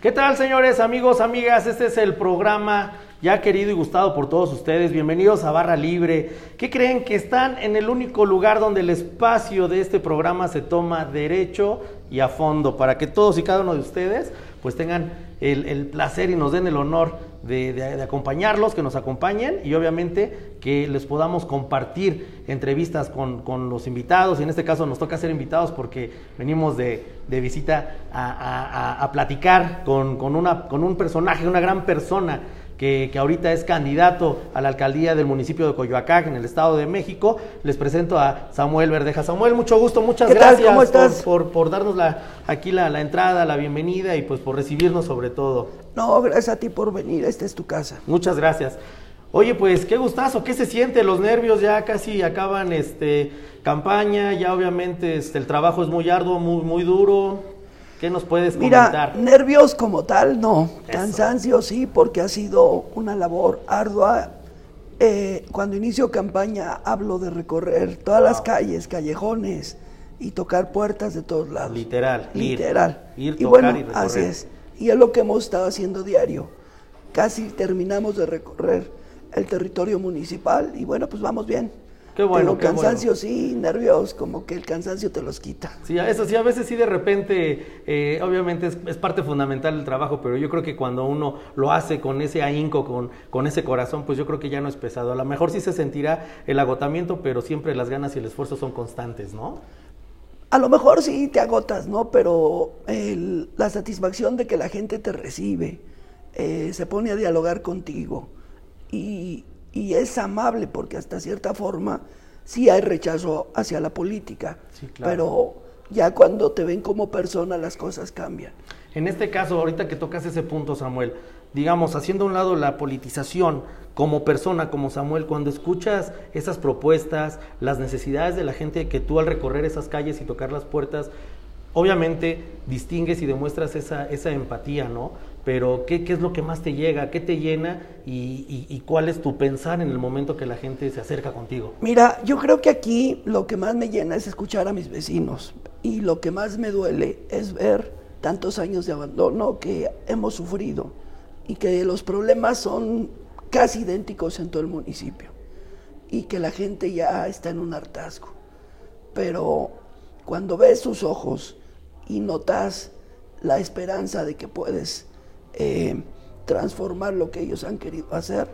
¿Qué tal, señores, amigos, amigas? Este es el programa ya querido y gustado por todos ustedes. Bienvenidos a Barra Libre. ¿Qué creen? Que están en el único lugar donde el espacio de este programa se toma derecho y a fondo, para que todos y cada uno de ustedes pues tengan el, placer y nos den el honor de, acompañarlos, que nos acompañen y obviamente que les podamos compartir entrevistas con, los invitados. Y en este caso nos toca ser invitados porque venimos de, visita a, platicar con, un personaje, una gran persona que, ahorita es candidato a la alcaldía del municipio de Coyoacán, en el Estado de México. Les presento a Samuel Verdeja. Samuel, mucho gusto, muchas gracias Por, darnos la, aquí la, entrada, la bienvenida y pues por recibirnos sobre todo. No, gracias a ti por venir, esta es tu casa. Muchas gracias. Oye, pues qué gustazo, ¿qué se siente? Los nervios ya casi acaban este campaña, ya obviamente este, el trabajo es muy arduo, muy, muy duro. ¿Qué nos puedes comentar? Mira, nervios como tal, no. Cansancio sí, porque ha sido una labor ardua. Eh, cuando inicio campaña hablo de recorrer todas las calles, callejones y tocar puertas de todos lados. Literal. Literal. Ir, y bueno, así es. Y es lo que hemos estado haciendo diario. Casi terminamos de recorrer el territorio municipal y bueno, pues vamos bien. Qué bueno. Pero cansancio sí, nervios, como que el cansancio te los quita. Sí, eso sí, a veces sí de repente, eh, obviamente es, parte fundamental del trabajo, pero yo creo que cuando uno lo hace con ese ahínco, con, con ese corazón, pues yo creo que ya no es pesado. A lo mejor sí se sentirá el agotamiento, pero siempre las ganas y el esfuerzo son constantes, ¿no? A lo mejor sí te agotas, ¿no? Pero la satisfacción de que la gente te recibe, eh, se pone a dialogar contigo y, y es amable porque hasta cierta forma sí hay rechazo hacia la política, pero ya cuando te ven como persona las cosas cambian. En este caso, ahorita que tocas ese punto, Samuel, digamos, haciendo a un lado la politización como persona, como Samuel, cuando escuchas esas propuestas, las necesidades de la gente que tú al recorrer esas calles y tocar las puertas, obviamente distingues y demuestras esa, esa empatía, ¿no? Pero ¿qué, ¿qué, es lo que más te llega? ¿Qué te llena? Y, y, cuál es tu pensar en el momento que la gente se acerca contigo? Mira, yo creo que aquí lo que más me llena es escuchar a mis vecinos y lo que más me duele es ver tantos años de abandono que hemos sufrido y que los problemas son casi idénticos en todo el municipio y que la gente ya está en un hartazgo. Pero cuando ves sus ojos y notas la esperanza de que puedes eh, transformar lo que ellos han querido hacer.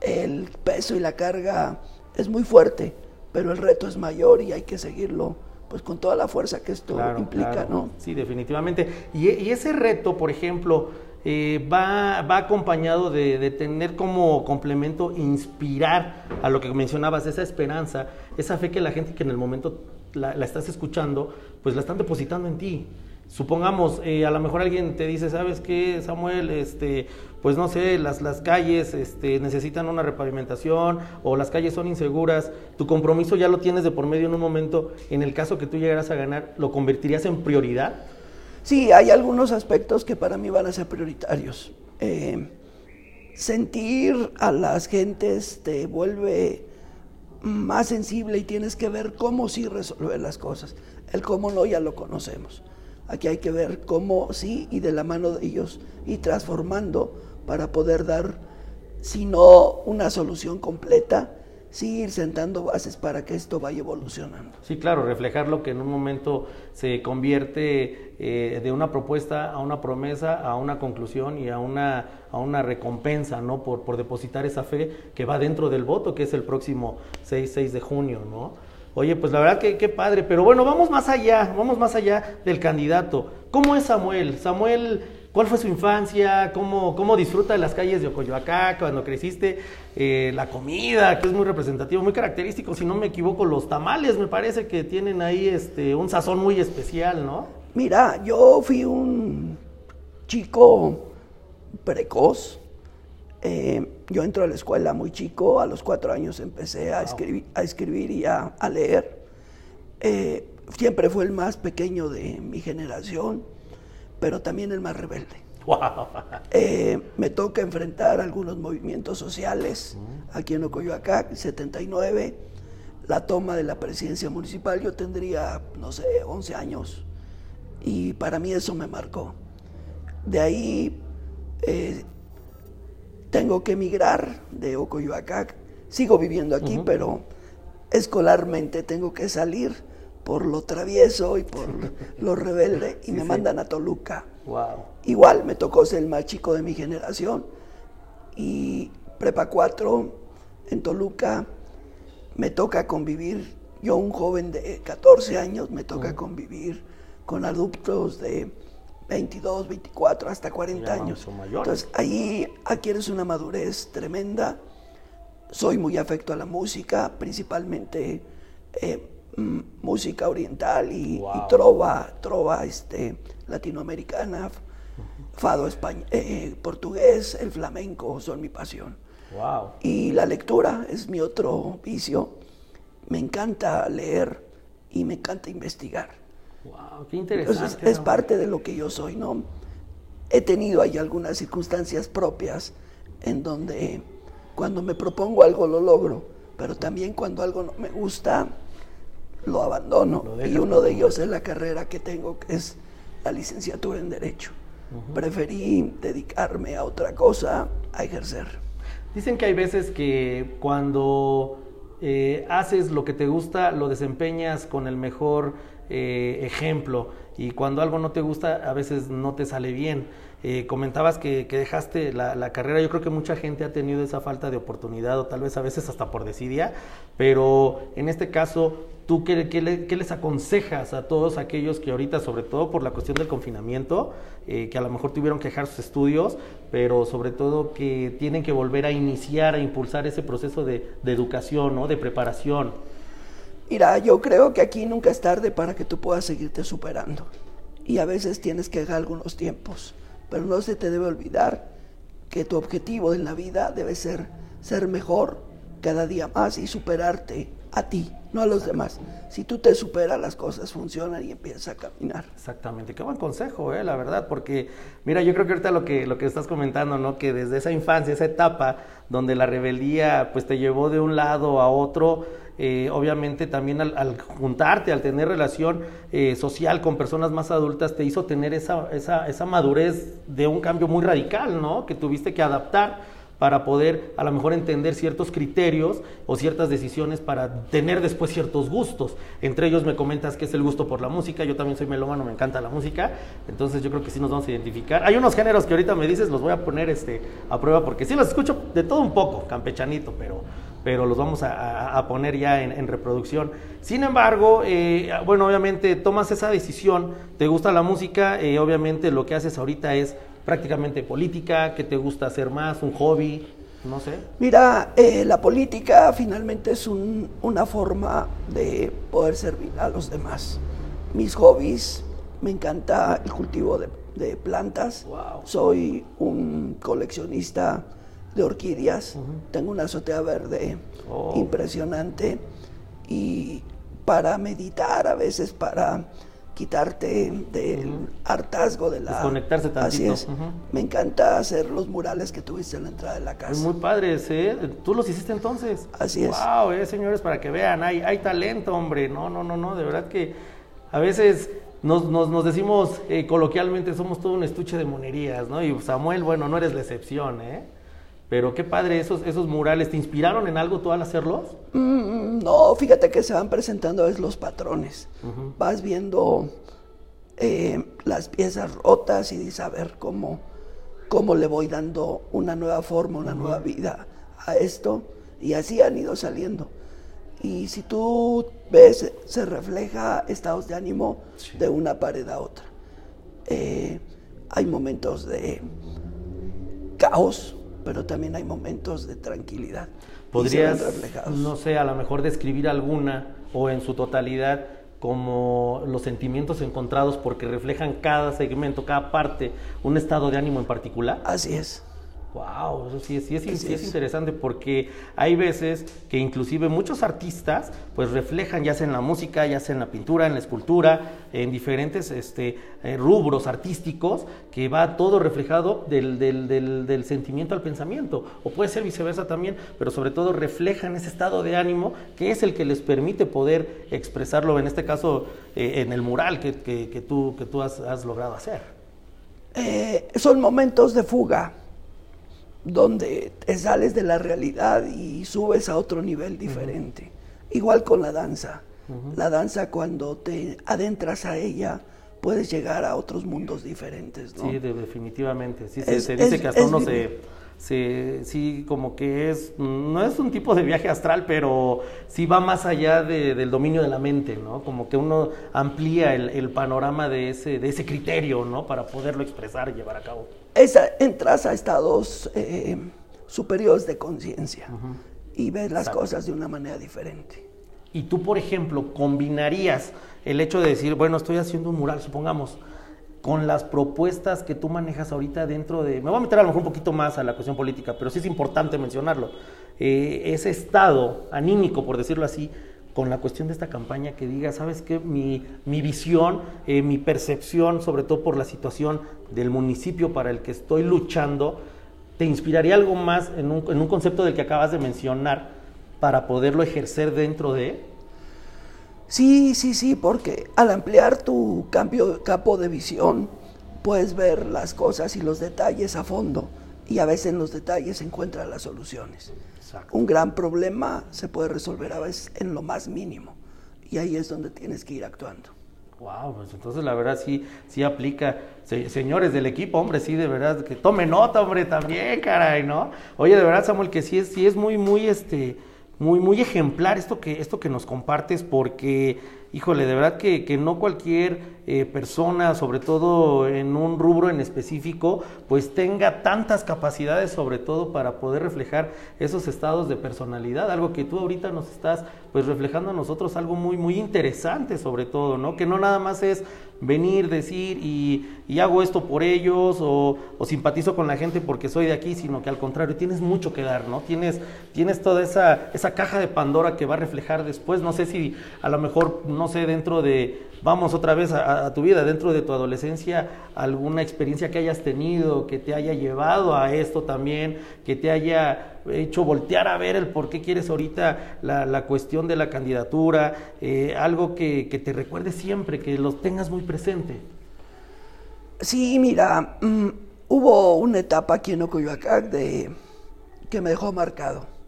El peso y la carga es muy fuerte, pero el reto es mayor y hay que seguirlo pues con toda la fuerza que esto implica, ¿no? Sí, definitivamente. Y, ese reto, por ejemplo, eh, va, va, acompañado de, tener como complemento inspirar a lo que mencionabas, esa esperanza, esa fe que la gente que en el momento la, la estás escuchando, pues la están depositando en ti supongamos, eh, a lo mejor alguien te dice, ¿sabes qué, Samuel? Este, pues no sé, las, las calles este, necesitan una repavimentación o las calles son inseguras, tu compromiso ya lo tienes de por medio en un momento, en el caso que tú llegaras a ganar, ¿lo convertirías en prioridad? Sí, hay algunos aspectos que para mí van a ser prioritarios. Eh, sentir a las gentes te vuelve más sensible y tienes que ver cómo sí resolver las cosas. El cómo no ya lo conocemos. Aquí hay que ver cómo sí y de la mano de ellos y transformando para poder dar, si no una solución completa, sí ir sentando bases para que esto vaya evolucionando. Sí, claro, reflejar lo que en un momento se convierte eh, de una propuesta a una promesa, a una conclusión y a una, a una recompensa, ¿no? Por, por depositar esa fe que va dentro del voto, que es el próximo 6, 6 de junio, ¿no? Oye, pues la verdad que qué padre, pero bueno, vamos más allá, vamos más allá del candidato. ¿Cómo es Samuel? Samuel, ¿cuál fue su infancia? ¿Cómo, cómo disfruta de las calles de Ocoyoacá cuando creciste? Eh, la comida, que es muy representativo, muy característico, si no me equivoco, los tamales me parece que tienen ahí este, un sazón muy especial, ¿no? Mira, yo fui un chico precoz, eh, yo entro a la escuela muy chico, a los cuatro años empecé a, escribir, a escribir y a, leer. Eh, siempre fue el más pequeño de mi generación, pero también el más rebelde. Eh, me toca enfrentar algunos movimientos sociales aquí en Ocoyoacá, 79, la toma de la presidencia municipal, yo tendría, no sé, 11 años, y para mí eso me marcó. de ahí eh, tengo que emigrar de Ocoyoacac. Sigo viviendo aquí, pero escolarmente tengo que salir por lo travieso y por lo rebelde y me mandan a Toluca. Wow. Igual me tocó ser el más chico de mi generación y prepa 4 en Toluca me toca convivir, yo un joven de 14 años me toca convivir con adultos de 22, 24, hasta 40 años. Entonces ahí adquieres una madurez tremenda. Soy muy afecto a la música, principalmente eh, música oriental y, trova, trova este, latinoamericana, fado español, eh, portugués, el flamenco son mi pasión. Wow. Y la lectura es mi otro vicio. Me encanta leer y me encanta investigar. Wow, qué interesante. es parte de lo que yo soy, ¿no? He tenido ahí algunas circunstancias propias en donde cuando me propongo algo lo logro, pero también cuando algo no me gusta lo abandono. y uno de ellos es la carrera que tengo, que es la licenciatura en Derecho. Preferí dedicarme a otra cosa, a ejercer. Dicen que hay veces que cuando eh, haces lo que te gusta, lo desempeñas con el mejor eh, ejemplo y cuando algo no te gusta a veces no te sale bien. Eh, comentabas que, dejaste la, carrera, yo creo que mucha gente ha tenido esa falta de oportunidad o tal vez a veces hasta por desidia, pero en este caso, ¿tú qué, les aconsejas a todos aquellos que ahorita, sobre todo por la cuestión del confinamiento, eh, que a lo mejor tuvieron que dejar sus estudios, pero sobre todo que tienen que volver a iniciar, a impulsar ese proceso de, de educación, ¿no? de preparación? Mira, yo creo que aquí nunca es tarde para que tú puedas seguirte superando. Y a veces tienes que dejar algunos tiempos. Pero no se te debe olvidar que tu objetivo en la vida debe ser ser mejor cada día más y superarte a ti, no a los demás. Si tú te superas, las cosas funcionan y empiezas a caminar. Exactamente, qué buen consejo, eh, la verdad, porque mira, yo creo que ahorita lo que, lo que estás comentando, ¿no? Que desde esa infancia, esa etapa donde la rebeldía pues te llevó de un lado a otro, eh, obviamente también al, juntarte, al tener relación eh, social con personas más adultas, te hizo tener esa, esa, esa madurez de un cambio muy radical, ¿no? Que tuviste que adaptar para poder a lo mejor entender ciertos criterios o ciertas decisiones para tener después ciertos gustos. Entre ellos me comentas que es el gusto por la música, yo también soy melómano, me encanta la música, entonces yo creo que sí nos vamos a identificar. Hay unos géneros que ahorita me dices, los voy a poner este, a prueba porque sí los escucho de todo un poco, campechanito, pero pero los vamos a, poner ya en, reproducción. Sin embargo, eh, bueno, obviamente tomas esa decisión, te gusta la música, eh, obviamente lo que haces ahorita es prácticamente política, ¿qué te gusta hacer más? ¿Un hobby? No sé. Mira, eh, la política finalmente es una forma de poder servir a los demás. Mis hobbies, me encanta el cultivo de, plantas. Soy un coleccionista de orquídeas. Tengo una azotea verde oh. impresionante. Y para meditar, a veces para quitarte del hartazgo de la... Desconectarse tantito. Así es. Me encanta hacer los murales que tuviste en la entrada de la casa. Muy padres, ¿eh? ¿Tú los hiciste entonces? Así es. Wow, eh, señores, para que vean, hay, hay talento, hombre. No, no, no, no, de verdad que a veces nos, nos, decimos eh, coloquialmente, somos todo un estuche de monerías, ¿no? Y Samuel, bueno, no eres la excepción, ¿eh? Pero qué padre, esos, esos murales, ¿te inspiraron en algo tú al hacerlos? Mm, no, fíjate que se van presentando es los patrones. Vas viendo eh, las piezas rotas y dices a ver cómo, cómo le voy dando una nueva forma, una nueva vida a esto. Y así han ido saliendo. Y si tú ves, se refleja estados de ánimo de una pared a otra. Eh, hay momentos de caos, pero también hay momentos de tranquilidad. ¿Podrías, no sé, a lo mejor describir alguna o en su totalidad como los sentimientos encontrados porque reflejan cada segmento, cada parte, un estado de ánimo en particular? Así es. Wow, eso sí, sí, es, interesante porque hay veces que inclusive muchos artistas pues reflejan ya sea en la música, ya sea en la pintura, en la escultura, en diferentes este, eh, rubros artísticos que va todo reflejado del, del, del, sentimiento al pensamiento. O puede ser viceversa también, pero sobre todo reflejan ese estado de ánimo que es el que les permite poder expresarlo en este caso eh, en el mural que, que, tú, que tú has, has logrado hacer. Eh, son momentos de fuga donde te sales de la realidad y subes a otro nivel diferente. Igual con la danza. La danza cuando te adentras a ella puedes llegar a otros mundos diferentes. ¿no? Sí, definitivamente. Sí, se, dice que hasta uno se, se, sí, como que es, no es un tipo de viaje astral, pero sí va más allá del dominio de la mente, ¿no? Como que uno amplía el, panorama de ese, de ese criterio, ¿no? Para poderlo expresar y llevar a cabo. Esa, entras a estados eh, superiores de conciencia y ves las cosas de una manera diferente. Y tú, por ejemplo, combinarías el hecho de decir, bueno, estoy haciendo un mural, supongamos, con las propuestas que tú manejas ahorita dentro de... Me voy a meter a lo mejor un poquito más a la cuestión política, pero sí es importante mencionarlo. Eh, ese estado anímico, por decirlo así, con la cuestión de esta campaña que diga, ¿sabes qué? Mi, mi visión, eh, mi percepción, sobre todo por la situación del municipio para el que estoy luchando, ¿te inspiraría algo más en un, en un concepto del que acabas de mencionar? para poderlo ejercer dentro de? Sí, sí, sí, porque al ampliar tu cambio, capo de visión, puedes ver las cosas y los detalles a fondo y a veces en los detalles se encuentran las soluciones. Un gran problema se puede resolver a veces en lo más mínimo y ahí es donde tienes que ir actuando. Wow, pues entonces la verdad sí, sí aplica. señores del equipo, hombre, sí, de verdad, que tome nota, hombre, también, caray, ¿no? Oye, de verdad, Samuel, que sí es, sí es muy, muy, este, muy, muy ejemplar esto que, esto que nos compartes, porque, híjole, de verdad que, que no cualquier eh, persona, sobre todo en un rubro en específico, pues tenga tantas capacidades, sobre todo para poder reflejar esos estados de personalidad, algo que tú ahorita nos estás pues reflejando a nosotros, algo muy, muy interesante sobre todo, ¿no? Que no nada más es venir, decir y, hago esto por ellos o, simpatizo con la gente porque soy de aquí, sino que al contrario, tienes mucho que dar, ¿no? Tienes, tienes toda esa, esa caja de Pandora que va a reflejar después, no sé si a lo mejor, no sé, dentro de vamos otra vez a, tu vida, dentro de tu adolescencia, alguna experiencia que hayas tenido, que te haya llevado a esto también, que te haya hecho voltear a ver el por qué quieres ahorita la, cuestión de la candidatura, eh, algo que, te recuerde siempre, que lo tengas muy presente. Sí, mira, mm, hubo una etapa aquí en Ocoyoacac de, que me dejó marcado.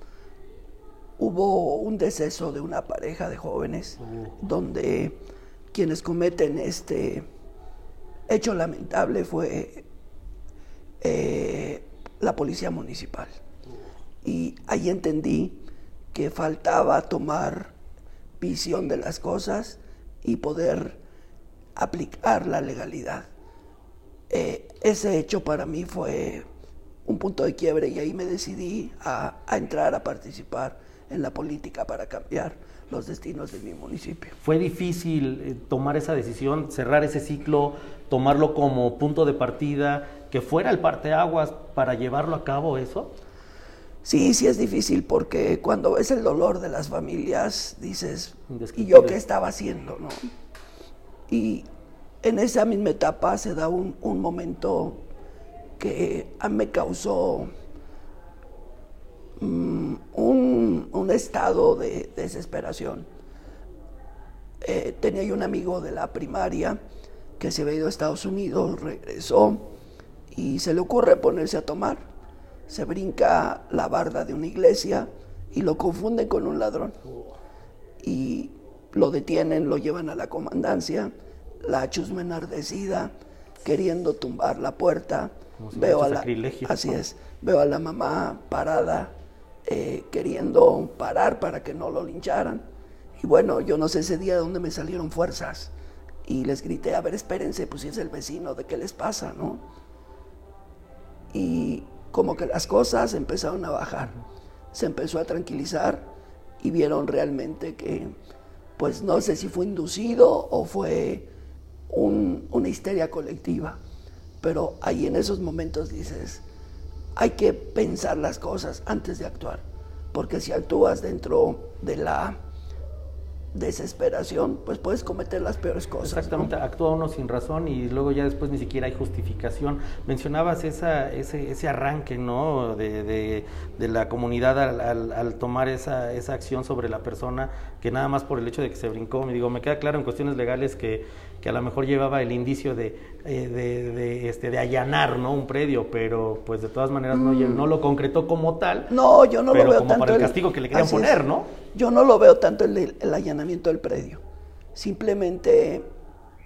Hubo un deceso de una pareja de jóvenes uh. donde quienes cometen este hecho lamentable fue eh, la policía municipal. Y ahí entendí que faltaba tomar visión de las cosas y poder aplicar la legalidad. Eh, ese hecho para mí fue un punto de quiebre y ahí me decidí a entrar a participar en la política para cambiar los destinos de mi municipio. ¿Fue difícil eh, tomar esa decisión, cerrar ese ciclo, tomarlo como punto de partida, que fuera el parteaguas para llevarlo a cabo eso? Sí, sí es difícil porque cuando ves el dolor de las familias dices, ¿y yo qué estaba haciendo? ¿no? Y en esa misma etapa se da un, un momento que a mí me causó Mm, un, estado de, desesperación. Eh, tenía yo un amigo de la primaria que se había ido a Estados Unidos, regresó y se le ocurre ponerse a tomar. Se brinca la barda de una iglesia y lo confunde con un ladrón. Y lo detienen, lo llevan a la comandancia, la chusma enardecida, queriendo tumbar la puerta. Veo a la, así es, veo a la mamá parada eh, queriendo parar para que no lo lincharan. Y bueno, yo no sé ese día de dónde me salieron fuerzas. Y les grité, a ver, espérense, pues si es el vecino, ¿de qué les pasa, no? Y como que las cosas empezaron a bajar. Se empezó a tranquilizar y vieron realmente que, pues no sé si fue inducido o fue una histeria colectiva. Pero ahí en esos momentos dices, hay que pensar las cosas antes de actuar, porque si actúas dentro de la desesperación, pues puedes cometer las peores cosas. Exactamente, actúa uno sin razón y luego ya después ni siquiera hay justificación. Mencionabas esa, ese, ese arranque ¿no? de, de, la comunidad al, al, tomar esa, esa acción sobre la persona, que nada más por el hecho de que se brincó, me digo, me queda claro en cuestiones legales que que a lo mejor llevaba el indicio de, eh, de, este, de allanar ¿no? un predio, pero pues de todas maneras no, mm. no lo concretó como tal. No, yo no lo veo como tanto. para el castigo que le querían poner, ¿no? Yo no lo veo tanto el, el allanamiento del predio. Simplemente,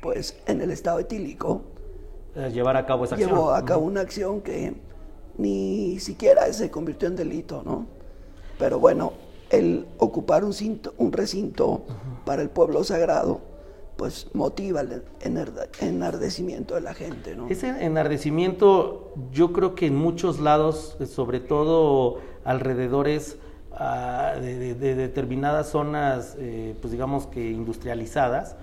pues en el estado etílico. Eh, llevar a cabo esa acción. Llevó a cabo una acción que ni siquiera se convirtió en delito, ¿no? Pero bueno, el ocupar un, un recinto para el pueblo sagrado, pues motiva el enardecimiento de la gente, ¿no? Ese enardecimiento, yo creo que en muchos lados, sobre todo alrededores ah, de, determinadas zonas, eh, pues digamos que industrializadas,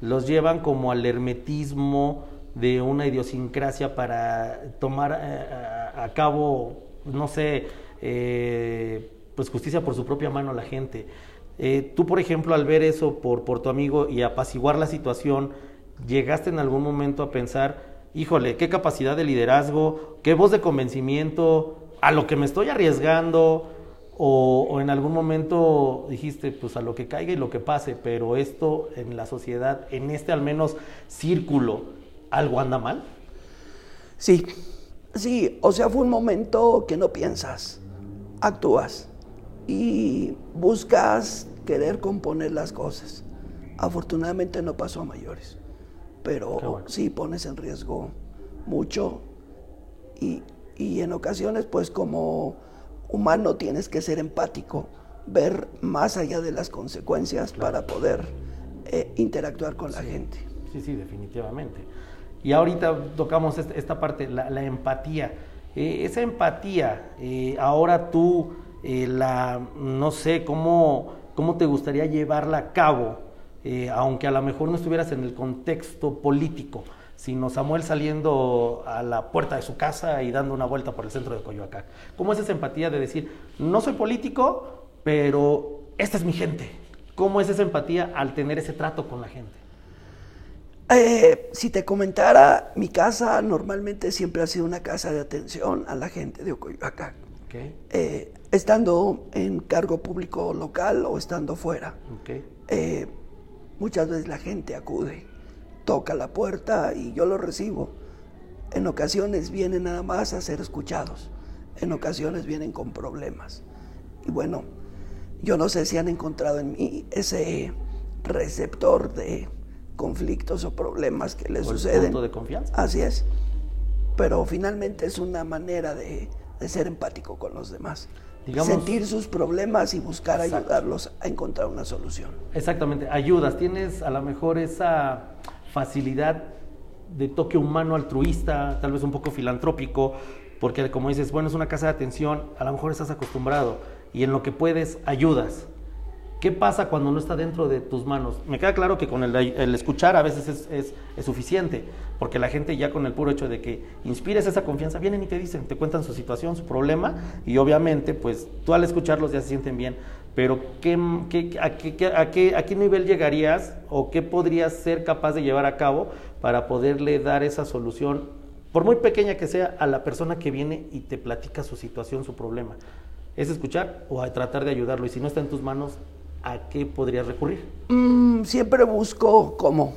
los llevan como al hermetismo de una idiosincrasia para tomar eh, a, cabo, no sé, eh, pues justicia por su propia mano a la gente. Eh, tú, por ejemplo, al ver eso por, por tu amigo y apaciguar la situación, ¿llegaste en algún momento a pensar, híjole, qué capacidad de liderazgo, qué voz de convencimiento, a lo que me estoy arriesgando? O, o, en algún momento dijiste, pues a lo que caiga y lo que pase, pero esto en la sociedad, en este al menos círculo, ¿algo anda mal? Sí, sí, o sea, fue un momento que no piensas, actúas y buscas querer componer las cosas. Afortunadamente no pasó a mayores, pero sí pones en riesgo mucho y, en ocasiones pues como humano tienes que ser empático, ver más allá de las consecuencias para poder eh, interactuar con la gente. Sí, sí, definitivamente. Y ahorita tocamos esta, parte, la, empatía. Eh, esa empatía, eh, ahora tú la, no sé, cómo, cómo te gustaría llevarla a cabo, eh, aunque a lo mejor no estuvieras en el contexto político, sino Samuel saliendo a la puerta de su casa y dando una vuelta por el centro de Coyoacán. ¿Cómo es esa empatía de decir, no soy político, pero esta es mi gente? ¿Cómo es esa empatía al tener ese trato con la gente? Eh, si te comentara, mi casa normalmente siempre ha sido una casa de atención a la gente de Coyoacán. Eh, estando en cargo público local o estando fuera. Eh, muchas veces la gente acude, toca la puerta y yo lo recibo. En ocasiones vienen nada más a ser escuchados, en ocasiones vienen con problemas. Y bueno, yo no sé si han encontrado en mí ese receptor de conflictos o problemas que les suceden. de confianza. Así es. Pero finalmente es una manera de, de ser empático con los demás. Sentir sus problemas y buscar ayudarlos a encontrar una solución. Exactamente, ayudas. Tienes a lo mejor esa facilidad de toque humano altruista, tal vez un poco filantrópico, porque como dices, bueno, es una casa de atención, a lo mejor estás acostumbrado y en lo que puedes ayudas. ¿Qué pasa cuando no está dentro de tus manos? Me queda claro que con el, escuchar a veces es, suficiente, porque la gente ya con el puro hecho de que inspires esa confianza, vienen y te dicen, te cuentan su situación, su problema, y obviamente, pues tú al escucharlos ya se sienten bien. Pero ¿qué, a, qué, ¿a qué nivel llegarías o qué podrías ser capaz de llevar a cabo para poderle dar esa solución, por muy pequeña que sea, a la persona que viene y te platica su situación, su problema? ¿Es escuchar o tratar de ayudarlo? Y si no está en tus manos, ¿a qué podrías recurrir? Mm, siempre busco cómo.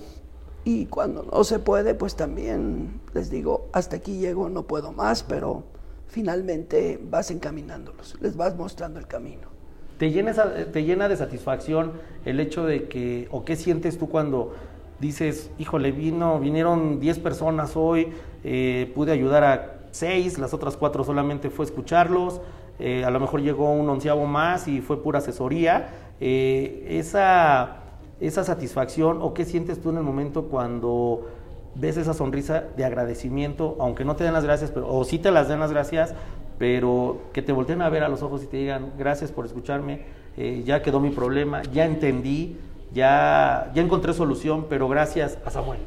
Y cuando no se puede, pues también les digo, hasta aquí llego, no puedo más, pero finalmente vas encaminándolos, les vas mostrando el camino. ¿Te llena, te llena de satisfacción el hecho de que, o qué sientes tú cuando dices, híjole, vino, vinieron 10 personas hoy, eh, pude ayudar a 6, las otras 4 solamente fue escucharlos, eh, a lo mejor llegó un onceavo más y fue pura asesoría, eh, esa, esa satisfacción o qué sientes tú en el momento cuando ves esa sonrisa de agradecimiento, aunque no te den las gracias, pero, o sí te las den las gracias, pero que te volteen a ver a los ojos y te digan, gracias por escucharme, eh, ya quedó mi problema, ya entendí, ya, ya encontré solución, pero gracias a Samuel.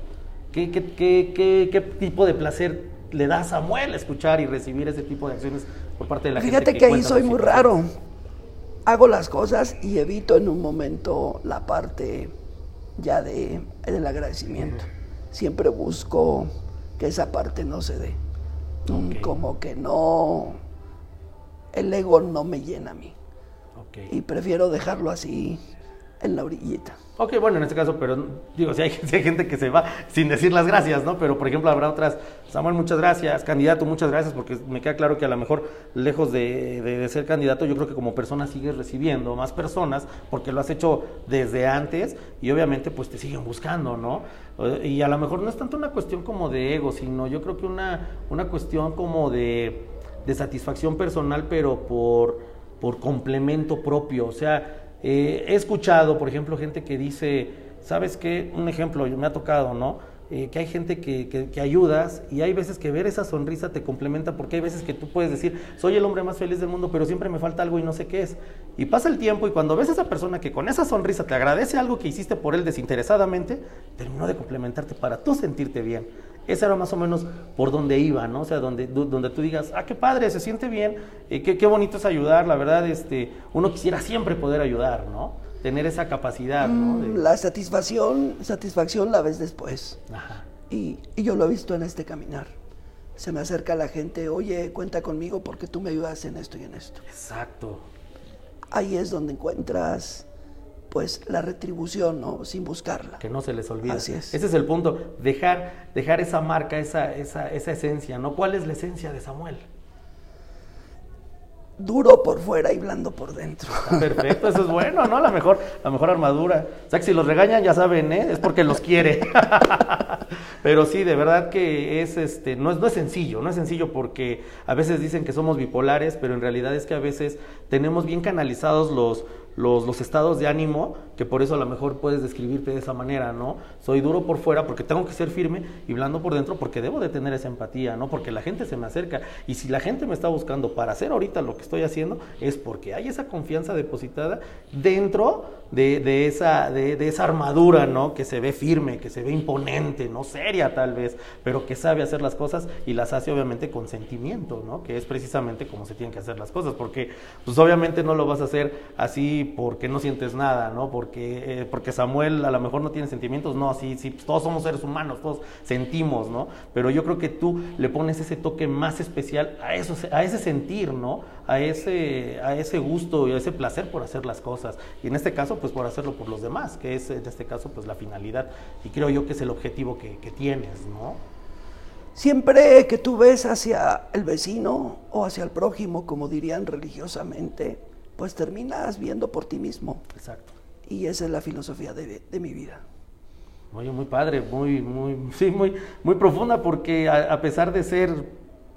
¿Qué, qué, qué, qué tipo de placer le da a Samuel escuchar y recibir ese tipo de acciones por parte de la gente? Fíjate que ahí soy muy raro hago las cosas y evito en un momento la parte ya de, del agradecimiento. Siempre busco que esa parte no se dé. Como que no, el ego no me llena a mí. Y prefiero dejarlo así en la orillita. Ok, bueno, en este caso, pero digo, si hay, gente que se va sin decir las gracias, ¿no? Pero, por ejemplo, habrá otras, Samuel, muchas gracias, candidato, muchas gracias, porque me queda claro que a lo mejor, lejos de, de, de, ser candidato, yo creo que como persona sigues recibiendo más personas, porque lo has hecho desde antes, y obviamente, pues te siguen buscando, ¿no? Y a lo mejor no es tanto una cuestión como de ego, sino yo creo que una, una cuestión como de, de satisfacción personal, pero por, por complemento propio, o sea, eh, he escuchado, por ejemplo, gente que dice, ¿sabes qué? Un ejemplo, me ha tocado, ¿no? Eh, que hay gente que, que, que, ayudas y hay veces que ver esa sonrisa te complementa porque hay veces que tú puedes decir, soy el hombre más feliz del mundo, pero siempre me falta algo y no sé qué es. Y pasa el tiempo y cuando ves a esa persona que con esa sonrisa te agradece algo que hiciste por él desinteresadamente, terminó de complementarte para tú sentirte bien. Esa era más o menos por donde iba, ¿no? O sea, donde, donde tú digas, ah, qué padre, se siente bien, eh, qué, qué, bonito es ayudar, la verdad, este, uno quisiera siempre poder ayudar, ¿no? Tener esa capacidad, ¿no? De... La satisfacción, satisfacción la ves después. Ajá. Y, y yo lo he visto en este caminar. Se me acerca la gente, oye, cuenta conmigo porque tú me ayudas en esto y en esto. Exacto. Ahí es donde encuentras pues la retribución, ¿no? Sin buscarla. Que no se les olvide. Así es. Ese es el punto, dejar, dejar esa marca, esa, esa, esa esencia, ¿no? ¿Cuál es la esencia de Samuel? Duro por fuera y blando por dentro. Perfecto, eso es bueno, ¿no? La mejor, la mejor armadura. O sea que si los regañan, ya saben, ¿eh? Es porque los quiere. Pero sí, de verdad que es este, no es, no es sencillo, no es sencillo porque a veces dicen que somos bipolares, pero en realidad es que a veces tenemos bien canalizados los, los, los, estados de ánimo, que por eso a lo mejor puedes describirte de esa manera, ¿no? Soy duro por fuera porque tengo que ser firme y blando por dentro porque debo de tener esa empatía, ¿no? Porque la gente se me acerca y si la gente me está buscando para hacer ahorita lo que estoy haciendo es porque hay esa confianza depositada dentro de, de esa, de, esa armadura, ¿no? Que se ve firme, que se ve imponente, ¿no? Seria tal vez, pero que sabe hacer las cosas y las hace obviamente con sentimiento, ¿no? Que es precisamente como se tienen que hacer las cosas, porque pues obviamente no lo vas a hacer así porque no sientes nada, ¿no? Porque, eh, porque Samuel a lo mejor no tiene sentimientos, no, sí, sí, todos somos seres humanos, todos sentimos, ¿no? Pero yo creo que tú le pones ese toque más especial a, eso, a ese sentir, ¿no? A ese, a ese gusto y a ese placer por hacer las cosas. Y en este caso, pues por hacerlo por los demás, que es en este caso, pues la finalidad. Y creo yo que es el objetivo que, que tienes, ¿no? Siempre que tú ves hacia el vecino o hacia el prójimo, como dirían religiosamente, pues terminas viendo por ti mismo. Exacto. Y esa es la filosofía de, de mi vida. Oye, muy padre, muy, muy, sí, muy, muy profunda, porque a, pesar de ser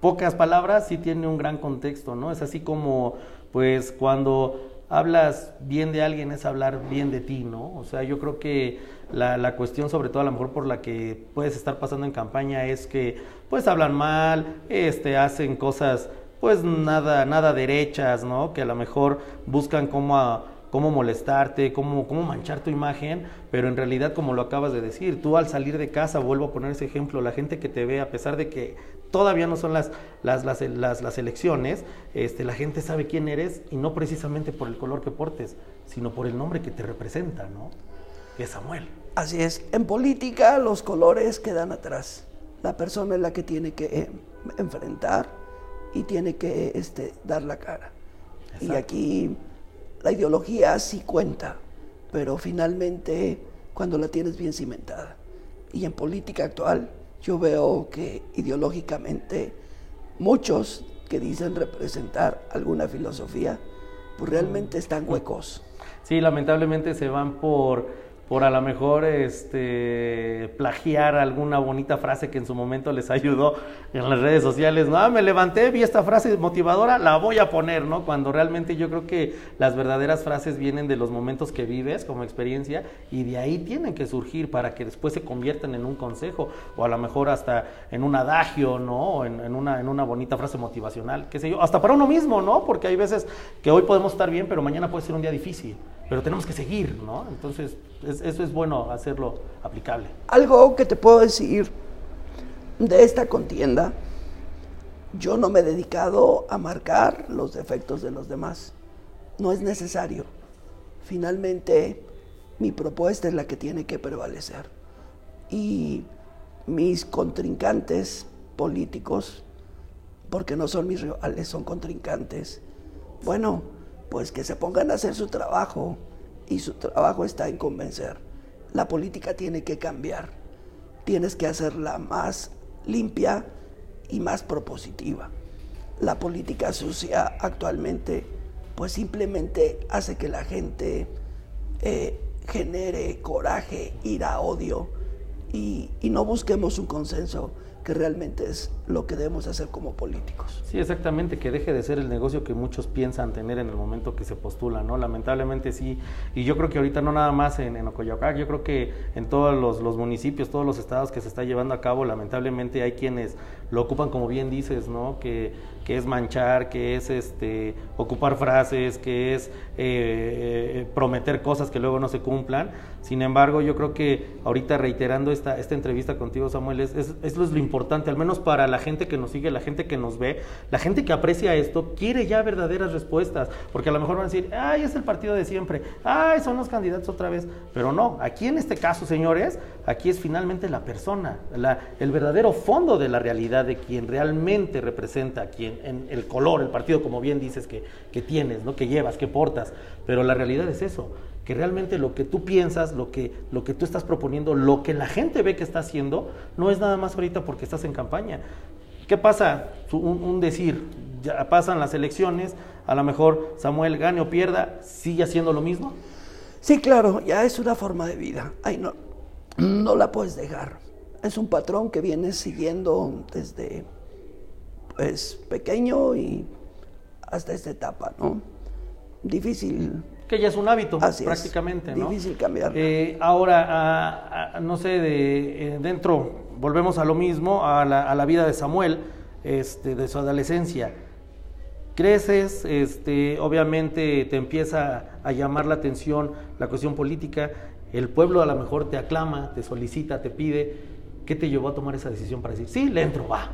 pocas palabras, sí tiene un gran contexto, ¿no? Es así como, pues, cuando hablas bien de alguien es hablar bien de ti, ¿no? O sea, yo creo que la, la, cuestión, sobre todo a lo mejor por la que puedes estar pasando en campaña, es que, pues, hablan mal, este, hacen cosas pues nada, nada derechas, ¿no? Que a lo mejor buscan cómo, cómo molestarte, cómo, cómo manchar tu imagen, pero en realidad, como lo acabas de decir, tú al salir de casa, vuelvo a poner ese ejemplo, la gente que te ve, a pesar de que todavía no son las, las, las, las, las elecciones, este, la gente sabe quién eres y no precisamente por el color que portes, sino por el nombre que te representa, ¿no? Que es Samuel. Así es, en política los colores quedan atrás. La persona es la que tiene que eh, enfrentar y tiene que este, dar la cara. Exacto. Y aquí la ideología sí cuenta, pero finalmente cuando la tienes bien cimentada. Y en política actual yo veo que ideológicamente muchos que dicen representar alguna filosofía, pues realmente están huecos. Sí, lamentablemente se van por por a lo mejor este, plagiar alguna bonita frase que en su momento les ayudó en las redes sociales. No, me levanté, vi esta frase motivadora, la voy a poner, ¿no? Cuando realmente yo creo que las verdaderas frases vienen de los momentos que vives como experiencia y de ahí tienen que surgir para que después se conviertan en un consejo o a lo mejor hasta en un adagio, ¿no? O en, en, una, en una bonita frase motivacional, qué sé yo, hasta para uno mismo, ¿no? Porque hay veces que hoy podemos estar bien, pero mañana puede ser un día difícil pero tenemos que seguir, ¿no? Entonces, es, eso es bueno hacerlo aplicable. Algo que te puedo decir de esta contienda, yo no me he dedicado a marcar los defectos de los demás. No es necesario. Finalmente, mi propuesta es la que tiene que prevalecer. Y mis contrincantes políticos, porque no son mis rivales, son contrincantes, bueno, pues que se pongan a hacer su trabajo y su trabajo está en convencer. La política tiene que cambiar, tienes que hacerla más limpia y más propositiva. La política sucia actualmente pues simplemente hace que la gente eh, genere coraje, ira, odio y, y no busquemos un consenso realmente es lo que debemos hacer como políticos. Sí, exactamente, que deje de ser el negocio que muchos piensan tener en el momento que se postula, ¿no? Lamentablemente sí, y yo creo que ahorita no nada más en, en yo creo que en todos los, municipios, todos los estados que se está llevando a cabo, lamentablemente hay quienes lo ocupan como bien dices, ¿no? Que, que es manchar, que es este, ocupar frases, que es eh, prometer cosas que luego no se cumplan. Sin embargo, yo creo que ahorita reiterando esta, esta entrevista contigo, Samuel, es, es, es lo importante, al menos para la gente que nos sigue, la gente que nos ve, la gente que aprecia esto, quiere ya verdaderas respuestas, porque a lo mejor van a decir, ay, es el partido de siempre, ay, son los candidatos otra vez, pero no, aquí en este caso, señores, aquí es finalmente la persona, la, el verdadero fondo de la realidad de quien realmente representa, quien en el color, el partido, como bien dices, que, que tienes, ¿no? que llevas, que portas, pero la realidad es eso, que realmente lo que tú piensas, lo que, lo que tú estás proponiendo, lo que la gente ve que está haciendo, no es nada más ahorita porque estás en campaña. ¿Qué pasa? Un, un, decir, ya pasan las elecciones, a lo mejor Samuel gane o pierda, sigue haciendo lo mismo. Sí, claro, ya es una forma de vida. Ay, no, no la puedes dejar. Es un patrón que vienes siguiendo desde pues pequeño y hasta esta etapa, ¿no? Difícil que ya es un hábito Así prácticamente, es. ¿no? Difícil cambiar. Eh, ahora, a, a, no sé, de eh, dentro, volvemos a lo mismo, a la, a la vida de Samuel, este, de su adolescencia. Creces, este, obviamente te empieza a llamar la atención la cuestión política, el pueblo a lo mejor te aclama, te solicita, te pide. ¿Qué te llevó a tomar esa decisión para decir, sí, le entro, va?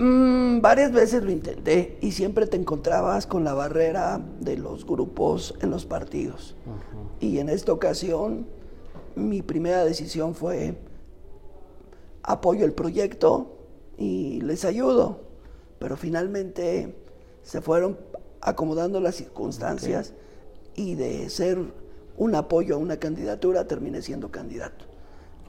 Mm, varias veces lo intenté y siempre te encontrabas con la barrera de los grupos en los partidos. Uh -huh. Y en esta ocasión mi primera decisión fue apoyo el proyecto y les ayudo. Pero finalmente se fueron acomodando las circunstancias okay. y de ser un apoyo a una candidatura terminé siendo candidato.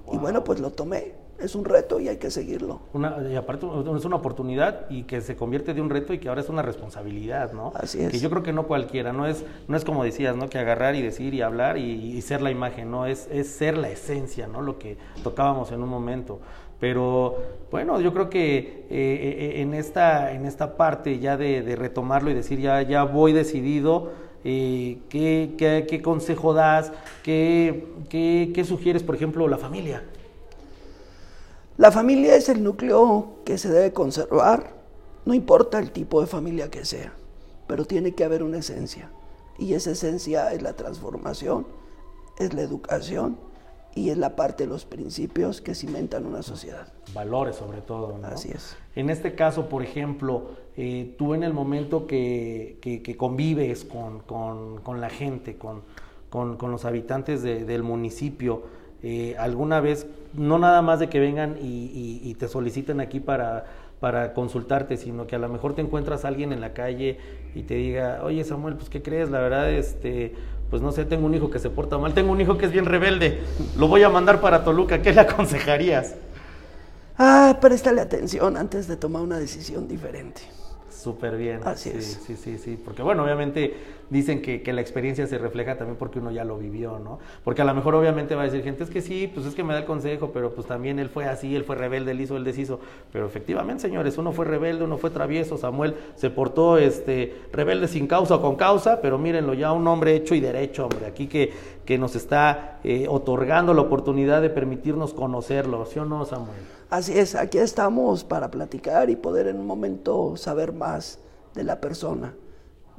Wow. Y bueno, pues lo tomé es un reto y hay que seguirlo. Una, y aparte es una oportunidad y que se convierte de un reto y que ahora es una responsabilidad, ¿no? Así es. Que yo creo que no cualquiera, no es, no es como decías, ¿no? Que agarrar y decir y hablar y, y ser la imagen, ¿no? Es, es ser la esencia, ¿no? Lo que tocábamos en un momento. Pero bueno, yo creo que eh, en, esta, en esta parte ya de, de, retomarlo y decir ya, ya voy decidido, eh, ¿qué, qué, ¿qué, consejo das? ¿Qué, qué, ¿Qué sugieres, por ejemplo, la familia? La familia es el núcleo que se debe conservar, no importa el tipo de familia que sea, pero tiene que haber una esencia. Y esa esencia es la transformación, es la educación y es la parte de los principios que cimentan una sociedad. Valores sobre todo. ¿no? Así es. En este caso, por ejemplo, eh, tú en el momento que, que, que convives con, con, con, la gente, con, con los habitantes de, del municipio, eh, alguna vez, no nada más de que vengan y, y, y, te soliciten aquí para, para consultarte, sino que a lo mejor te encuentras a alguien en la calle y te diga, oye Samuel, pues ¿qué crees? La verdad, este, pues no sé, tengo un hijo que se porta mal, tengo un hijo que es bien rebelde, lo voy a mandar para Toluca, ¿qué le aconsejarías? Ah, préstale atención antes de tomar una decisión diferente. Súper bien. Así sí, es. Sí, sí, sí. Porque bueno, obviamente dicen que, que, la experiencia se refleja también porque uno ya lo vivió, ¿no? Porque a lo mejor obviamente va a decir gente, es que sí, pues es que me da el consejo, pero pues también él fue así, él fue rebelde, él hizo, él deshizo. Pero efectivamente, señores, uno fue rebelde, uno fue travieso, Samuel se portó este, rebelde sin causa o con causa, pero mírenlo, ya un hombre hecho y derecho, hombre, aquí que, que nos está eh, otorgando la oportunidad de permitirnos conocerlo, ¿sí o no, Samuel? Así es, aquí estamos para platicar y poder en un momento saber más de la persona,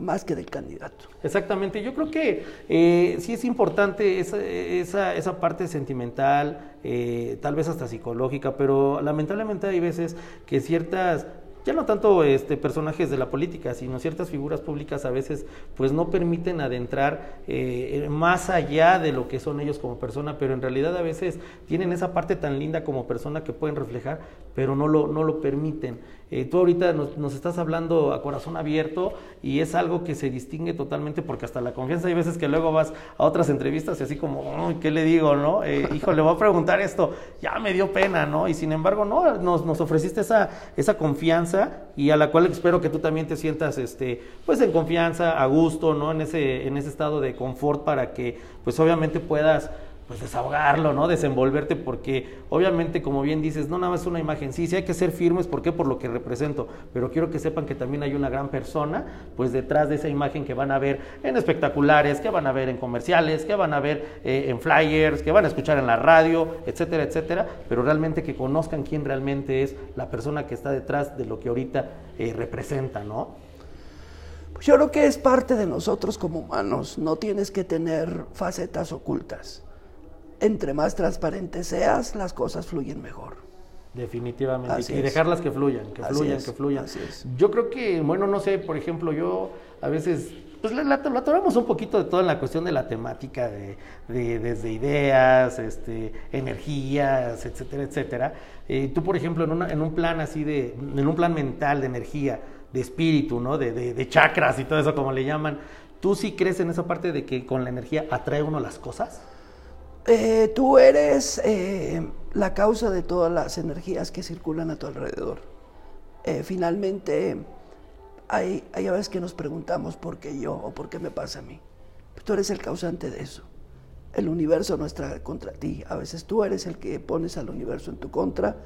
más que del candidato. Exactamente, yo creo que eh, sí es importante esa, esa, esa parte sentimental, eh, tal vez hasta psicológica, pero lamentablemente hay veces que ciertas ya no tanto este, personajes de la política, sino ciertas figuras públicas a veces pues no permiten adentrar eh, más allá de lo que son ellos como persona, pero en realidad a veces tienen esa parte tan linda como persona que pueden reflejar, pero no lo, no lo permiten. Eh, tú ahorita nos, estás hablando a corazón abierto y es algo que se distingue totalmente porque hasta la confianza hay veces que luego vas a otras entrevistas y así como, ¿qué le digo, no? Eh, hijo, le voy a preguntar esto, ya me dio pena, ¿no? Y sin embargo, no, nos, nos ofreciste esa, esa confianza y a la cual espero que tú también te sientas, este, pues en confianza, a gusto, ¿no? En ese, en ese estado de confort para que, pues obviamente puedas pues desahogarlo, ¿no? Desenvolverte, porque obviamente, como bien dices, no nada más una imagen, sí, sí hay que ser firmes, ¿por qué? Por lo que represento, pero quiero que sepan que también hay una gran persona, pues detrás de esa imagen que van a ver en espectaculares, que van a ver en comerciales, que van a ver eh, en flyers, que van a escuchar en la radio, etcétera, etcétera, pero realmente que conozcan quién realmente es la persona que está detrás de lo que ahorita eh, representa, ¿no? Pues yo creo que es parte de nosotros como humanos, no tienes que tener facetas ocultas entre más transparente seas, las cosas fluyen mejor. Definitivamente. y dejarlas que fluyan, que fluyan, que fluyan. Yo creo que, bueno, no sé, por ejemplo, yo a veces, pues la, la, un poquito de todo en la cuestión de la temática, de, desde ideas, este, energías, etcétera, etcétera. Eh, tú, por ejemplo, en, en un plan así de, en un plan mental de energía, de espíritu, ¿no? De, de chakras y todo eso, como le llaman. ¿Tú sí crees en esa parte de que con la energía atrae uno las cosas? Eh, tú eres eh, la causa de todas las energías que circulan a tu alrededor. Eh, finalmente, hay, hay a veces que nos preguntamos por qué yo o por qué me pasa a mí. Tú eres el causante de eso. El universo no está contra ti. A veces tú eres el que pones al universo en tu contra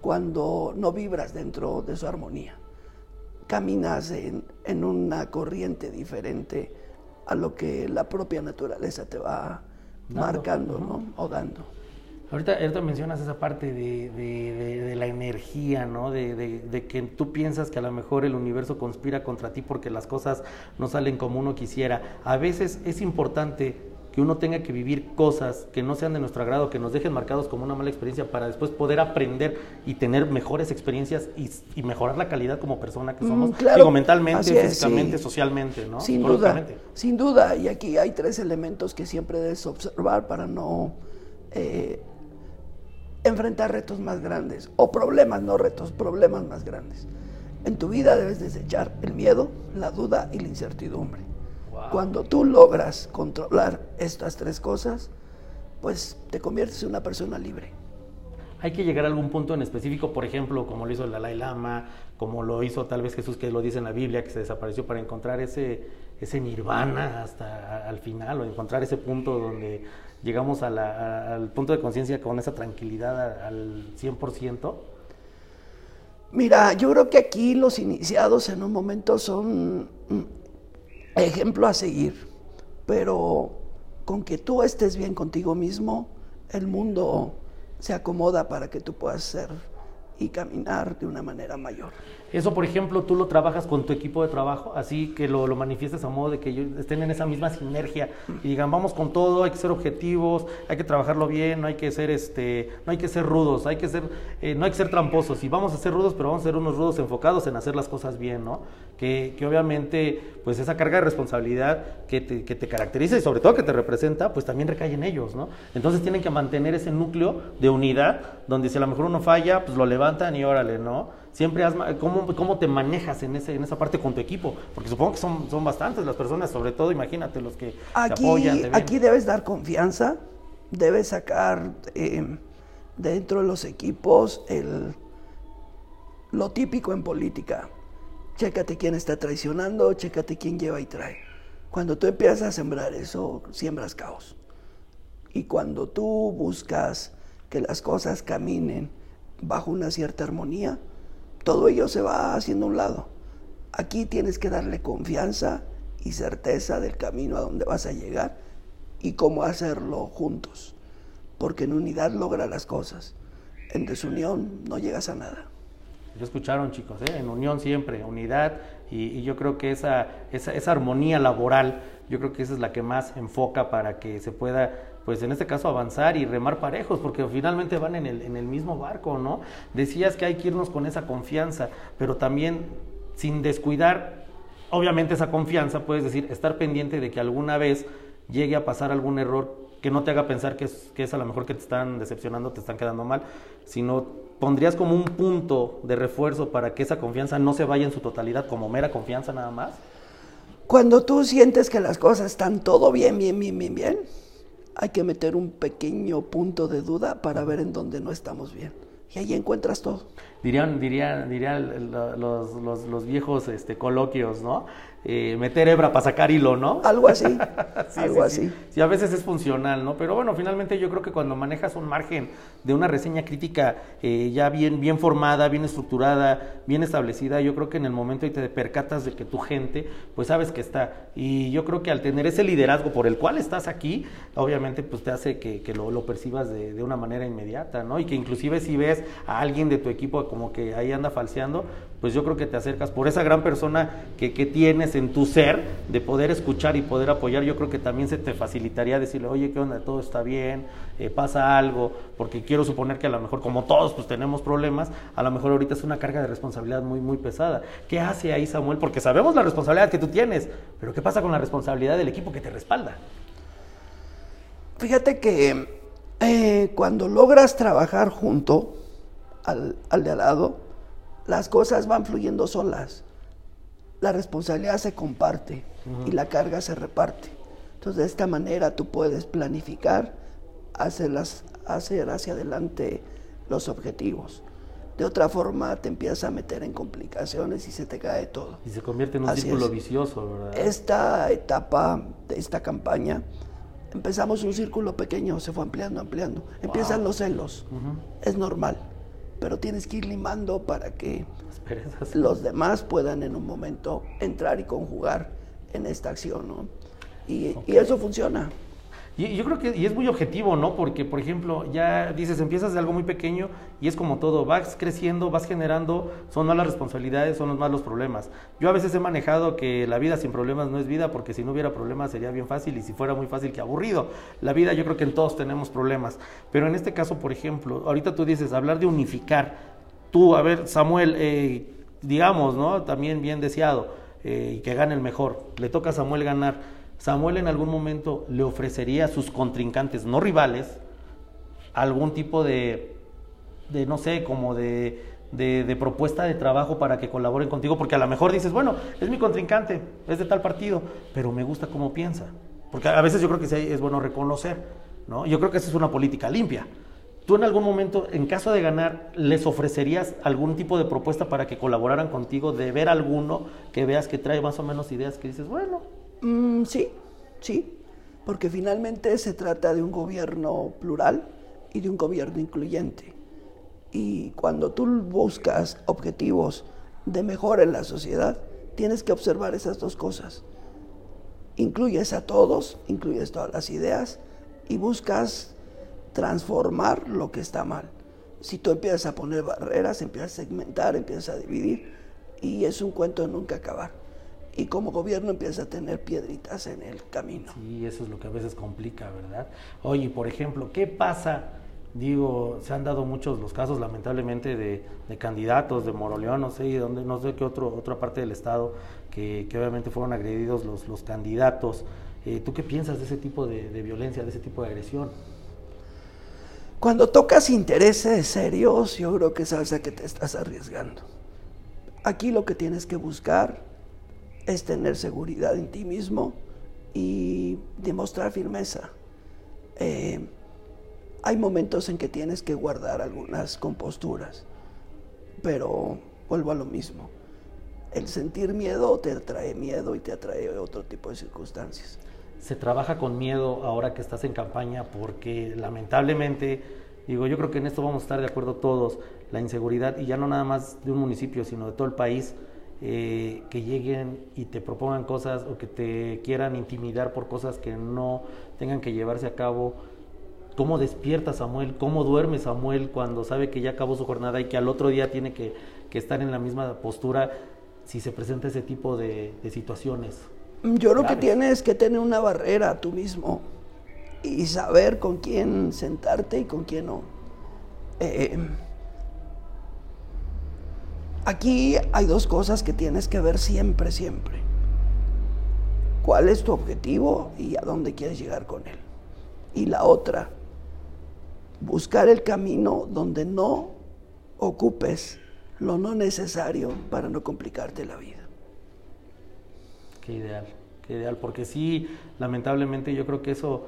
cuando no vibras dentro de su armonía. Caminas en, en una corriente diferente a lo que la propia naturaleza te va marcando, ¿no? O dando. Ahorita, ahorita mencionas esa parte de, de, la energía, ¿no? De, que tú piensas que a lo mejor el universo conspira contra ti porque las cosas no salen como uno quisiera. A veces es importante que uno tenga que vivir cosas que no sean de nuestro agrado, que nos dejen marcados como una mala experiencia para después poder aprender y tener mejores experiencias y, mejorar la calidad como persona que mm, somos, digo, mentalmente, físicamente, socialmente, ¿no? Sin duda, sin duda, y aquí hay tres elementos que siempre debes observar para no eh, enfrentar retos más grandes, o problemas, no retos, problemas más grandes. En tu vida debes desechar el miedo, la duda y la incertidumbre. Cuando tú logras controlar estas tres cosas, pues te conviertes en una persona libre. Hay que llegar a algún punto en específico, por ejemplo, como lo hizo el Dalai Lama, como lo hizo tal vez Jesús, que lo dice en la Biblia, que se desapareció para encontrar ese, ese nirvana hasta al final, o encontrar ese punto donde llegamos al punto de conciencia con esa tranquilidad al 100%. Mira, yo creo que aquí los iniciados en un momento son ejemplo a seguir, pero con que tú estés bien contigo mismo, el mundo se acomoda para que tú puedas ser y caminar de una manera mayor. Eso, por ejemplo, tú lo trabajas con tu equipo de trabajo, así que lo, lo manifiestes a modo de que ellos estén en esa misma sinergia y digan, vamos con todo, hay que ser objetivos, hay que trabajarlo bien, no hay que ser, este, no hay que ser rudos, hay que ser, eh, no hay que ser tramposos. Y vamos a ser rudos, pero vamos a ser unos rudos enfocados en hacer las cosas bien, ¿no? Que, que obviamente, pues esa carga de responsabilidad que te, que te caracteriza y sobre todo que te representa, pues también recae en ellos, ¿no? Entonces tienen que mantener ese núcleo de unidad, donde si a lo mejor uno falla, pues lo levantan y órale, ¿no? Siempre has, ¿cómo, ¿cómo, te manejas en, ese, en esa parte con tu equipo? Porque supongo que son, son bastantes las personas, sobre todo, imagínate, los que aquí, te apoyan. Aquí debes dar confianza, debes sacar eh, dentro de los equipos el, lo típico en política. Chécate quién está traicionando, chécate quién lleva y trae. Cuando tú empiezas a sembrar eso, siembras caos. Y cuando tú buscas que las cosas caminen bajo una cierta armonía, todo ello se va haciendo un lado. Aquí tienes que darle confianza y certeza del camino a donde vas a llegar y cómo hacerlo juntos. Porque en unidad logra las cosas. En desunión no llegas a nada. Ya escucharon chicos, ¿eh? en unión siempre, unidad y, yo creo que esa, esa, esa armonía laboral, yo creo que esa es la que más enfoca para que se pueda pues en este caso avanzar y remar parejos, porque finalmente van en el, en el mismo barco, ¿no? Decías que hay que irnos con esa confianza, pero también sin descuidar, obviamente esa confianza, puedes decir, estar pendiente de que alguna vez llegue a pasar algún error que no te haga pensar que es, que es a lo mejor que te están decepcionando, te están quedando mal, sino pondrías como un punto de refuerzo para que esa confianza no se vaya en su totalidad como mera confianza nada más. Cuando tú sientes que las cosas están todo bien, bien, bien, bien, bien, hay que meter un pequeño punto de duda para ver en dónde no estamos bien. Y ahí encuentras todo. Dirían, dirían, dirían los, los, los, viejos este, coloquios, ¿no? Eh, meter hebra para sacar hilo, ¿no? Algo así, algo así. Sí. a veces es funcional, ¿no? Pero bueno, finalmente yo creo que cuando manejas un margen de una reseña crítica eh, ya bien, bien formada, bien estructurada, bien establecida, yo creo que en el momento y te percatas de que tu gente, pues sabes que está. Y yo creo que al tener ese liderazgo por el cual estás aquí, obviamente pues te hace que, que lo, lo, percibas de, de, una manera inmediata, ¿no? Y que inclusive si ves a alguien de tu equipo como que ahí anda falseando, pues yo creo que te acercas por esa gran persona que, que tienes en tu ser de poder escuchar y poder apoyar, yo creo que también se te facilitaría decirle, oye, ¿qué onda? Todo está bien, eh, pasa algo, porque quiero suponer que a lo mejor, como todos, pues tenemos problemas, a lo mejor ahorita es una carga de responsabilidad muy, muy pesada. ¿Qué hace ahí Samuel? Porque sabemos la responsabilidad que tú tienes, pero ¿qué pasa con la responsabilidad del equipo que te respalda? Fíjate que eh, cuando logras trabajar junto al, al de al lado, las cosas van fluyendo solas la responsabilidad se comparte y la carga se reparte. Entonces, de esta manera tú puedes planificar, hacerlas, hacer hacia adelante los objetivos. De otra forma, te empiezas a meter en complicaciones y se te cae todo. Y se convierte en un círculo vicioso, ¿verdad? Esta etapa de esta campaña, empezamos un círculo pequeño, se fue ampliando, ampliando. Empiezan los celos, es normal, pero tienes que ir limando para que los demás puedan en un momento entrar y conjugar en esta acción, ¿no? Y, y eso funciona. Y yo creo que y es muy objetivo, ¿no? Porque, por ejemplo, ya dices, empiezas de algo muy pequeño y es como todo, vas creciendo, vas generando, son más las responsabilidades, son más los problemas. Yo a veces he manejado que la vida sin problemas no es vida, porque si no hubiera problemas sería bien fácil y si fuera muy fácil, que aburrido. La vida yo creo que en todos tenemos problemas. Pero en este caso, por ejemplo, ahorita tú dices, hablar de unificar tú, a ver, Samuel, eh, digamos, ¿no? También bien deseado, eh, que gane el mejor. Le toca a Samuel ganar. Samuel en algún momento le ofrecería a sus contrincantes, no rivales, algún tipo de, de no sé, como de, de, propuesta de trabajo para que colaboren contigo, porque a lo mejor dices, bueno, es mi contrincante, es de tal partido, pero me gusta cómo piensa. Porque a veces yo creo que sí es bueno reconocer, ¿no? Yo creo que esa es una política limpia. ¿Tú en algún momento, en caso de ganar, les ofrecerías algún tipo de propuesta para que colaboraran contigo, de ver alguno que veas que trae más o menos ideas que dices, bueno? Mm, sí, sí, porque finalmente se trata de un gobierno plural y de un gobierno incluyente. Y cuando tú buscas objetivos de mejora en la sociedad, tienes que observar esas dos cosas. Incluyes a todos, incluyes todas las ideas y buscas transformar lo que está mal. Si tú empiezas a poner barreras, empiezas a segmentar, empiezas a dividir, y es un cuento de nunca acabar. Y como gobierno empieza a tener piedritas en el camino. Sí, eso es lo que a veces complica, ¿verdad? Oye, por ejemplo, ¿qué pasa? Digo, se han dado muchos los casos, lamentablemente, de, de candidatos de Moroleón, no sé, donde, no sé qué otro, otra parte del Estado, que, que obviamente fueron agredidos los, los candidatos. Eh, ¿Tú qué piensas de ese tipo de, de violencia, de ese tipo de agresión? Cuando tocas intereses serios, yo creo que sabes a que te estás arriesgando. Aquí lo que tienes que buscar es tener seguridad en ti mismo y demostrar firmeza. Eh, hay momentos en que tienes que guardar algunas composturas, pero vuelvo a lo mismo. El sentir miedo te atrae miedo y te atrae otro tipo de circunstancias se trabaja con miedo ahora que estás en campaña porque lamentablemente, digo, yo creo que en esto vamos a estar de acuerdo todos, la inseguridad, y ya no nada más de un municipio, sino de todo el país, eh, que lleguen y te propongan cosas o que te quieran intimidar por cosas que no tengan que llevarse a cabo. ¿Cómo despierta Samuel? ¿Cómo duerme Samuel cuando sabe que ya acabó su jornada y que al otro día tiene que, que estar en la misma postura si se presenta ese tipo de, de situaciones? Yo creo que tienes que tener una barrera tú mismo y saber con quién sentarte y con quién no. Eh, aquí hay dos cosas que tienes que ver siempre, siempre. ¿Cuál es tu objetivo y a dónde quieres llegar con él? Y la otra, buscar el camino donde no ocupes lo no necesario para no complicarte la vida. Qué ideal, qué ideal, porque sí, lamentablemente yo creo que eso,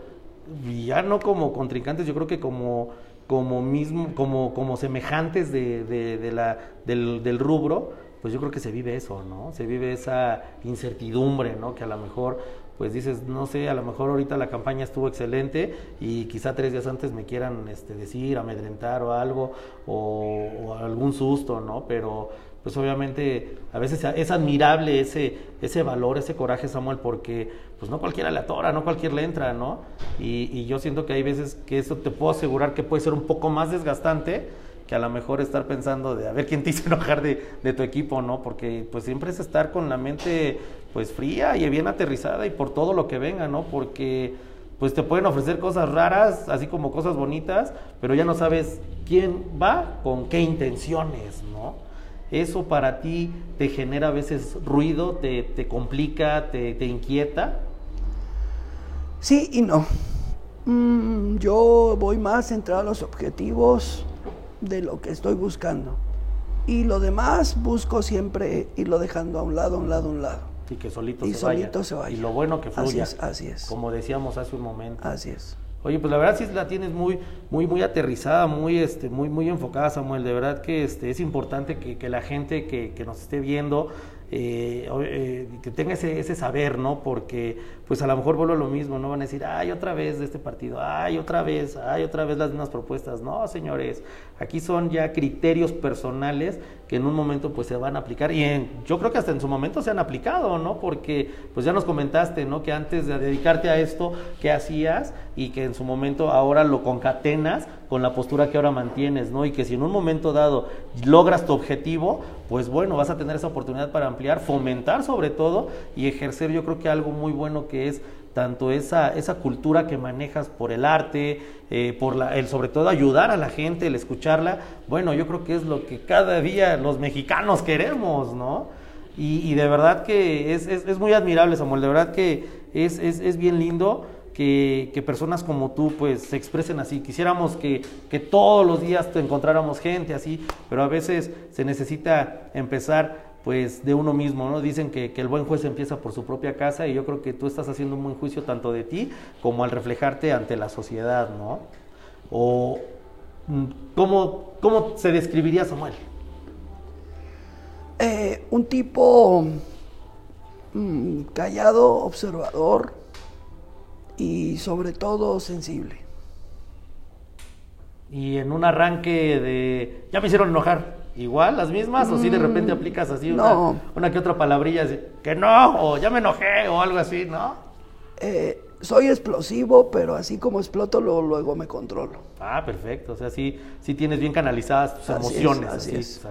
ya no como contrincantes, yo creo que como, como mismo, como, como semejantes de, de, la, del, rubro, pues yo creo que se vive eso, ¿no? Se vive esa incertidumbre, ¿no? Que a lo mejor pues dices, no sé, a lo mejor ahorita la campaña estuvo excelente y quizá tres días antes me quieran este, decir, amedrentar o algo, o, algún susto, ¿no? Pero pues obviamente a veces es admirable ese, ese valor, ese coraje, Samuel, porque pues no cualquiera le atora, no cualquiera le entra, ¿no? Y, y yo siento que hay veces que eso te puedo asegurar que puede ser un poco más desgastante que a lo mejor estar pensando de a ver quién te hizo enojar de, de, tu equipo, ¿no? Porque pues siempre es estar con la mente pues fría y bien aterrizada y por todo lo que venga, ¿no? Porque pues te pueden ofrecer cosas raras, así como cosas bonitas, pero ya no sabes quién va con qué intenciones, ¿no? Eso para ti te genera a veces ruido, te, te complica, te, te, inquieta. Sí y no. Mm, yo voy más centrado a los objetivos de lo que estoy buscando. Y lo demás busco siempre irlo dejando a un lado, a un lado, a un lado. Y que solito, y se, solito vaya. se vaya. Y lo bueno que fluya. Así es, así es. Como decíamos hace un momento. Así es. Oye, pues la verdad sí la tienes muy, muy, muy aterrizada, muy, este, muy, muy enfocada, Samuel. De verdad que este, es importante que, la gente que, que, nos esté viendo eh, eh, que tenga ese, ese, saber, ¿no? Porque pues a lo mejor vuelvo a lo mismo, no van a decir, ay, otra vez de este partido, ay, otra vez, ay, otra vez las mismas propuestas. No, señores, aquí son ya criterios personales que en un momento pues se van a aplicar y en, yo creo que hasta en su momento se han aplicado, ¿no? Porque pues ya nos comentaste, ¿no? Que antes de dedicarte a esto, ¿qué hacías? Y que en su momento ahora lo concatenas con la postura que ahora mantienes, ¿no? Y que si en un momento dado logras tu objetivo, pues bueno, vas a tener esa oportunidad para ampliar, fomentar sobre todo y ejercer yo creo que algo muy bueno que es tanto esa, esa cultura que manejas por el arte, eh, por la, el sobre todo ayudar a la gente, el escucharla, bueno, yo creo que es lo que cada día los mexicanos queremos, ¿no? Y, y de verdad que es, es, es, muy admirable, Samuel, de verdad que es, es bien lindo que, que, personas como tú pues se expresen así. Quisiéramos que, que todos los días te encontráramos gente así, pero a veces se necesita empezar pues de uno mismo, ¿no? Dicen que, que, el buen juez empieza por su propia casa y yo creo que tú estás haciendo un buen juicio tanto de ti como al reflejarte ante la sociedad, ¿no? O mm, ¿cómo, cómo se describiría Samuel? Eh, un tipo mmm, callado, observador y sobre todo sensible. Y en un arranque de, ya me hicieron enojar, igual las mismas, o si de repente aplicas así una, no. una que otra palabrilla, así, que no, o ya me enojé, o algo así, ¿no? Eh, soy explosivo, pero así como exploto, lo, luego me controlo. Ah, perfecto, o sea, sí, sí tienes bien canalizadas tus Así es, emociones, así así, es.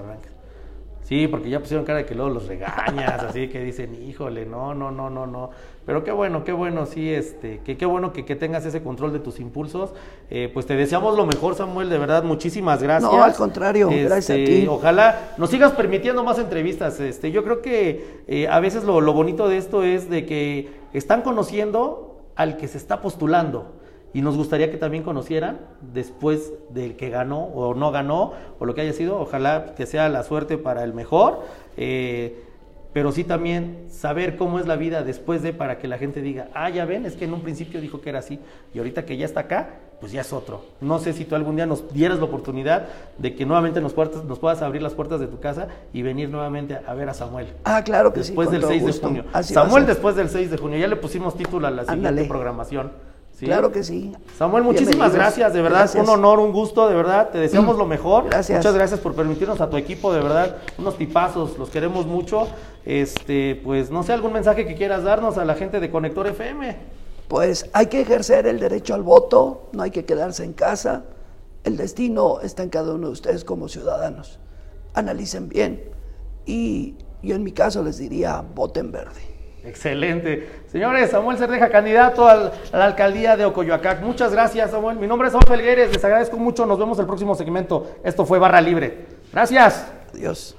Sí, porque ya pusieron cara de que luego los regañas, así que dicen, híjole, no, no, no, no, no. Pero qué bueno, qué bueno, sí, este, que qué bueno que, que tengas ese control de tus impulsos. Eh, pues te deseamos lo mejor, Samuel, de verdad, muchísimas gracias. No, al contrario, gracias a Este, ti. Ojalá nos sigas permitiendo más entrevistas. Este, yo creo que eh, a veces lo, lo bonito de esto es de que están conociendo al que se está postulando. Y nos gustaría que también conocieran después del que ganó o no ganó o lo que haya sido. Ojalá que sea la suerte para el mejor. Eh, pero sí también saber cómo es la vida después de para que la gente diga, ah, ya ven, es que en un principio dijo que era así y ahorita que ya está acá, pues ya es otro. No sé si tú algún día nos dieras la oportunidad de que nuevamente nos, puertas, nos puedas abrir las puertas de tu casa y venir nuevamente a, ver a Samuel. Ah, claro que Después sí. del con todo 6 de junio. Así Samuel después del 6 de junio. Ya le pusimos título a la siguiente Ándale. programación. ¿Sí? Claro que sí. Samuel, muchísimas gracias, de verdad, Gracias. un honor, un gusto, de verdad, te deseamos lo mejor. Gracias. Muchas gracias por permitirnos a tu equipo, de verdad, unos tipazos, los queremos mucho. Este, pues no sé, algún mensaje que quieras darnos a la gente de Conector FM. Pues hay que ejercer el derecho al voto, no hay que quedarse en casa. El destino está en cada uno de ustedes como ciudadanos. Analicen bien y yo en mi caso les diría, voten verde. Excelente. Señores, Samuel Cerdeja, candidato a la alcaldía de Ocoyoacac. Muchas gracias, Samuel. Mi nombre es Samuel Felgueres. Les agradezco mucho. Nos vemos el próximo segmento. Esto fue Barra Libre. Gracias. Adiós.